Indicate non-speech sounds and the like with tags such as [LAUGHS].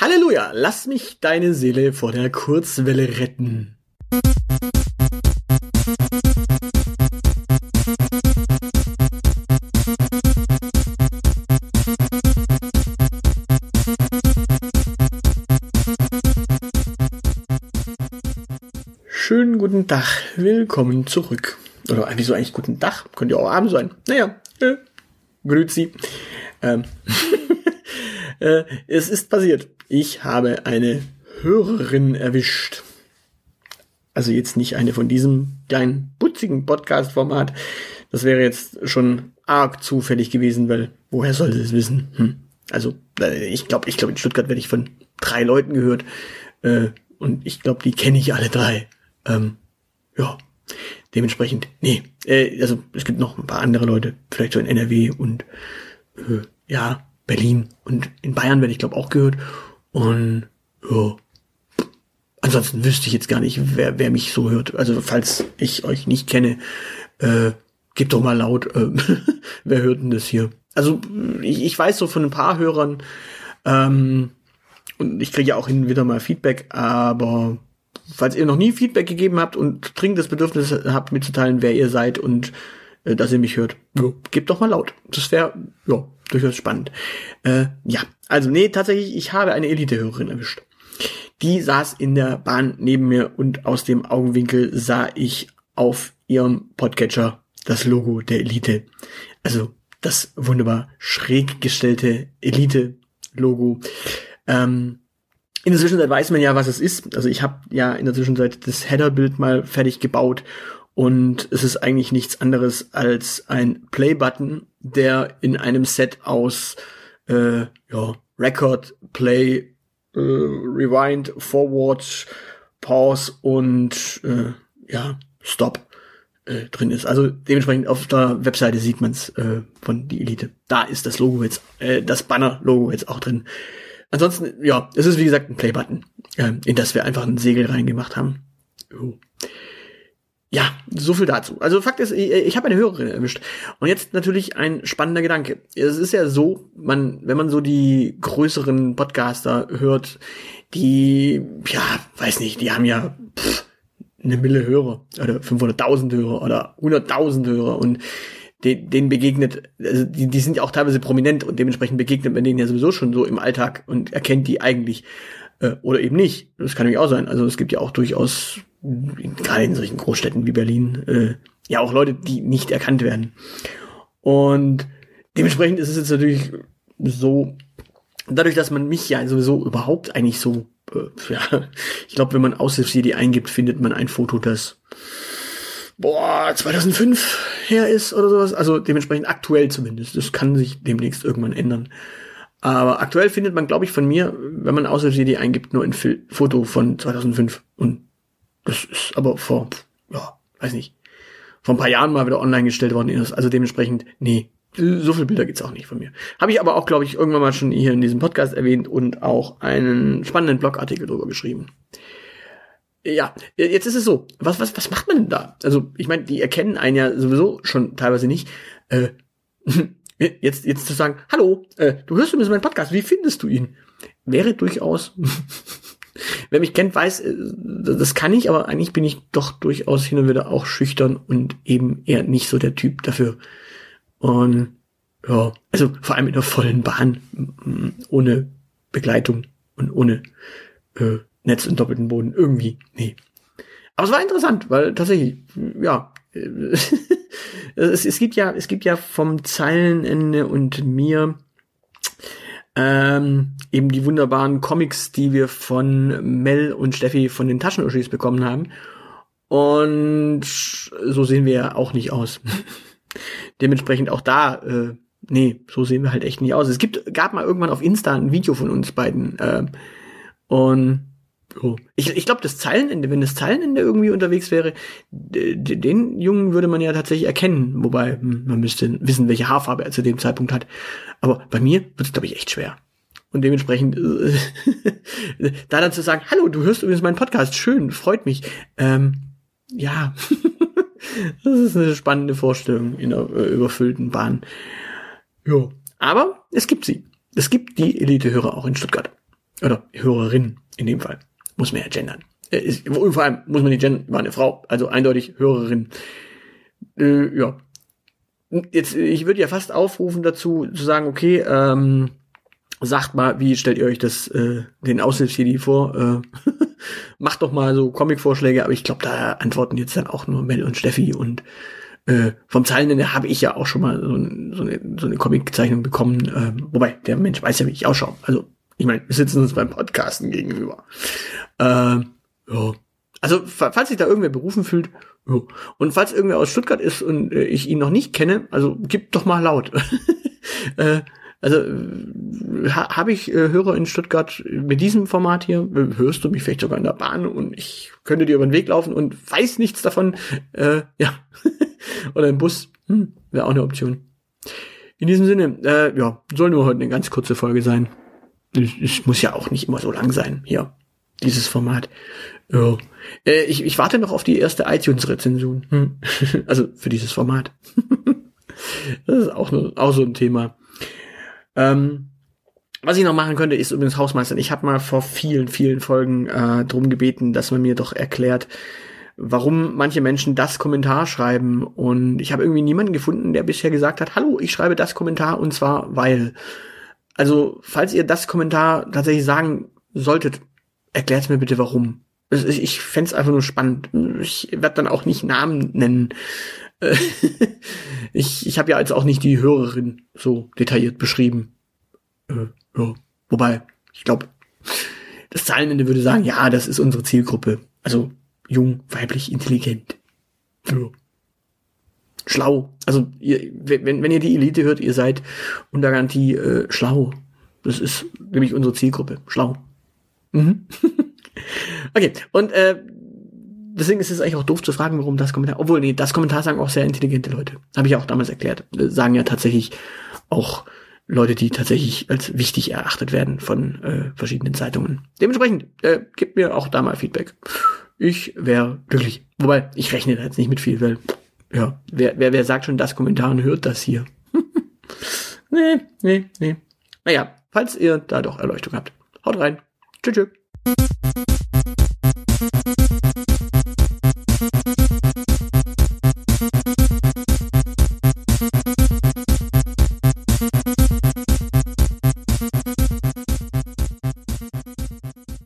Halleluja, lass mich deine Seele vor der Kurzwelle retten. Schönen guten Tag, willkommen zurück. Oder wieso eigentlich guten Tag? Könnte ja auch Abend sein. Naja, äh, grüezi. Ähm, [LAUGHS] äh, es ist passiert. Ich habe eine Hörerin erwischt. Also jetzt nicht eine von diesem kleinen, putzigen Podcast-Format. Das wäre jetzt schon arg zufällig gewesen, weil woher soll sie es wissen? Hm. Also äh, ich glaube, ich glaube in Stuttgart werde ich von drei Leuten gehört äh, und ich glaube, die kenne ich alle drei. Ähm, ja, dementsprechend, nee, äh, also es gibt noch ein paar andere Leute, vielleicht so in NRW und äh, ja, Berlin und in Bayern werde ich glaube auch gehört und ja, ansonsten wüsste ich jetzt gar nicht, wer, wer mich so hört. Also falls ich euch nicht kenne, äh, gebt doch mal laut, äh, [LAUGHS] wer hört denn das hier? Also ich, ich weiß so von ein paar Hörern, ähm, und ich kriege ja auch hin wieder mal Feedback, aber falls ihr noch nie Feedback gegeben habt und dringend das Bedürfnis habt, mitzuteilen, wer ihr seid und äh, dass ihr mich hört, ja, gebt doch mal laut. Das wäre ja durchaus spannend. Äh, ja, also nee, tatsächlich, ich habe eine Elite-Hörerin erwischt. Die saß in der Bahn neben mir und aus dem Augenwinkel sah ich auf ihrem Podcatcher das Logo der Elite. Also das wunderbar schräg gestellte Elite-Logo. Ähm, in der Zwischenzeit weiß man ja, was es ist. Also ich habe ja in der Zwischenzeit das Header-Bild mal fertig gebaut und es ist eigentlich nichts anderes als ein Play-Button, der in einem Set aus äh, ja, Record, Play, äh, Rewind, Forward, Pause und äh, ja, Stop äh, drin ist. Also dementsprechend auf der Webseite sieht man es äh, von die Elite. Da ist das Logo jetzt, äh, das Banner-Logo jetzt auch drin. Ansonsten, ja, es ist wie gesagt ein Playbutton, äh, in das wir einfach ein Segel reingemacht haben. Oh. Ja, so viel dazu. Also Fakt ist, ich, ich habe eine Hörerin erwischt. Und jetzt natürlich ein spannender Gedanke. Es ist ja so, man, wenn man so die größeren Podcaster hört, die, ja, weiß nicht, die haben ja pff, eine Mille Hörer oder 500.000 Hörer oder 100.000 Hörer und den, denen begegnet, also die, die sind ja auch teilweise prominent und dementsprechend begegnet man denen ja sowieso schon so im Alltag und erkennt die eigentlich äh, oder eben nicht. Das kann nämlich auch sein. Also es gibt ja auch durchaus, gerade in solchen Großstädten wie Berlin, äh, ja auch Leute, die nicht erkannt werden. Und dementsprechend ist es jetzt natürlich so, dadurch, dass man mich ja sowieso überhaupt eigentlich so, äh, [LAUGHS] ja, ich glaube, wenn man Aushilfs-CD eingibt, findet man ein Foto, das boah, 2005 her ist oder sowas. Also dementsprechend aktuell zumindest. Das kann sich demnächst irgendwann ändern. Aber aktuell findet man, glaube ich, von mir, wenn man außer CD eingibt, nur ein Fil Foto von 2005. Und das ist aber vor, ja, weiß nicht, vor ein paar Jahren mal wieder online gestellt worden. Also dementsprechend, nee, so viele Bilder gibt's auch nicht von mir. Habe ich aber auch, glaube ich, irgendwann mal schon hier in diesem Podcast erwähnt und auch einen spannenden Blogartikel drüber geschrieben ja, jetzt ist es so. Was, was, was macht man denn da? Also, ich meine, die erkennen einen ja sowieso schon teilweise nicht. Äh, [LAUGHS] jetzt, jetzt zu sagen, hallo, äh, du hörst übrigens meinen Podcast, wie findest du ihn? Wäre durchaus, [LAUGHS] wer mich kennt, weiß, äh, das kann ich, aber eigentlich bin ich doch durchaus hin und wieder auch schüchtern und eben eher nicht so der Typ dafür. Und ja, also vor allem in der vollen Bahn, ohne Begleitung und ohne äh, Netz und doppelten Boden. Irgendwie. Nee. Aber es war interessant, weil tatsächlich, ja, [LAUGHS] es, es gibt ja, es gibt ja vom Zeilenende und mir ähm, eben die wunderbaren Comics, die wir von Mel und Steffi von den Taschenuschis bekommen haben. Und so sehen wir ja auch nicht aus. [LAUGHS] Dementsprechend auch da, äh, nee, so sehen wir halt echt nicht aus. Es gibt, gab mal irgendwann auf Insta ein Video von uns beiden. Äh, und Oh. Ich, ich glaube, das Zeilenende, wenn das Zeilenende irgendwie unterwegs wäre, den Jungen würde man ja tatsächlich erkennen. Wobei, hm, man müsste wissen, welche Haarfarbe er zu dem Zeitpunkt hat. Aber bei mir wird es, glaube ich, echt schwer. Und dementsprechend, äh, [LAUGHS] da dann zu sagen, hallo, du hörst übrigens meinen Podcast, schön, freut mich. Ähm, ja, [LAUGHS] das ist eine spannende Vorstellung in einer äh, überfüllten Bahn. Ja, aber es gibt sie. Es gibt die Elite-Hörer auch in Stuttgart. Oder Hörerin in dem Fall. Muss man ja gendern. Äh, ist, vor allem muss man nicht gendern, war eine Frau, also eindeutig Hörerin. Äh, ja. Jetzt, ich würde ja fast aufrufen dazu, zu sagen, okay, ähm, sagt mal, wie stellt ihr euch das, äh, den Aushilfs-CD vor? Äh, [LAUGHS] macht doch mal so Comic-Vorschläge, aber ich glaube, da antworten jetzt dann auch nur Mel und Steffi und äh, vom Zeilenende habe ich ja auch schon mal so, so eine, so eine Comic-Zeichnung bekommen, äh, wobei der Mensch weiß ja, wie ich ausschaue. Also, ich meine, wir sitzen uns beim Podcasten gegenüber. Äh, ja. Also, falls sich da irgendwer berufen fühlt, ja. und falls irgendwer aus Stuttgart ist und äh, ich ihn noch nicht kenne, also gib doch mal laut. [LAUGHS] äh, also äh, ha, habe ich äh, Hörer in Stuttgart mit diesem Format hier, äh, hörst du mich vielleicht sogar in der Bahn und ich könnte dir über den Weg laufen und weiß nichts davon. Äh, [LAUGHS] ja. Oder im Bus. Hm, Wäre auch eine Option. In diesem Sinne, äh, ja, soll nur heute eine ganz kurze Folge sein. Es muss ja auch nicht immer so lang sein, hier, dieses Format. Ja. Äh, ich, ich warte noch auf die erste iTunes-Rezension. Hm. [LAUGHS] also für dieses Format. [LAUGHS] das ist auch, auch so ein Thema. Ähm, was ich noch machen könnte, ist übrigens Hausmeistern. Ich habe mal vor vielen, vielen Folgen äh, drum gebeten, dass man mir doch erklärt, warum manche Menschen das Kommentar schreiben. Und ich habe irgendwie niemanden gefunden, der bisher gesagt hat, hallo, ich schreibe das Kommentar und zwar weil. Also, falls ihr das Kommentar tatsächlich sagen solltet, erklärt mir bitte warum. Ich fände einfach nur spannend. Ich werde dann auch nicht Namen nennen. [LAUGHS] ich ich habe ja jetzt auch nicht die Hörerin so detailliert beschrieben. Äh, ja. Wobei, ich glaube, das Zahlenende würde sagen, ja, das ist unsere Zielgruppe. Also jung, weiblich, intelligent. Ja. Schlau. Also ihr, wenn, wenn ihr die Elite hört, ihr seid unter Garantie äh, schlau. Das ist nämlich unsere Zielgruppe. Schlau. Mhm. [LAUGHS] okay, und äh, deswegen ist es eigentlich auch doof zu fragen, warum das Kommentar. Obwohl, nee, das Kommentar sagen auch sehr intelligente Leute. Habe ich auch damals erklärt. Sagen ja tatsächlich auch Leute, die tatsächlich als wichtig erachtet werden von äh, verschiedenen Zeitungen. Dementsprechend, äh, gebt mir auch da mal Feedback. Ich wäre glücklich. Wobei, ich rechne da jetzt nicht mit viel, weil, ja, wer, wer, wer sagt schon das Kommentar und hört das hier? [LAUGHS] nee, nee, nee. Naja, falls ihr da doch Erleuchtung habt. Haut rein. Tschüss. tschüss.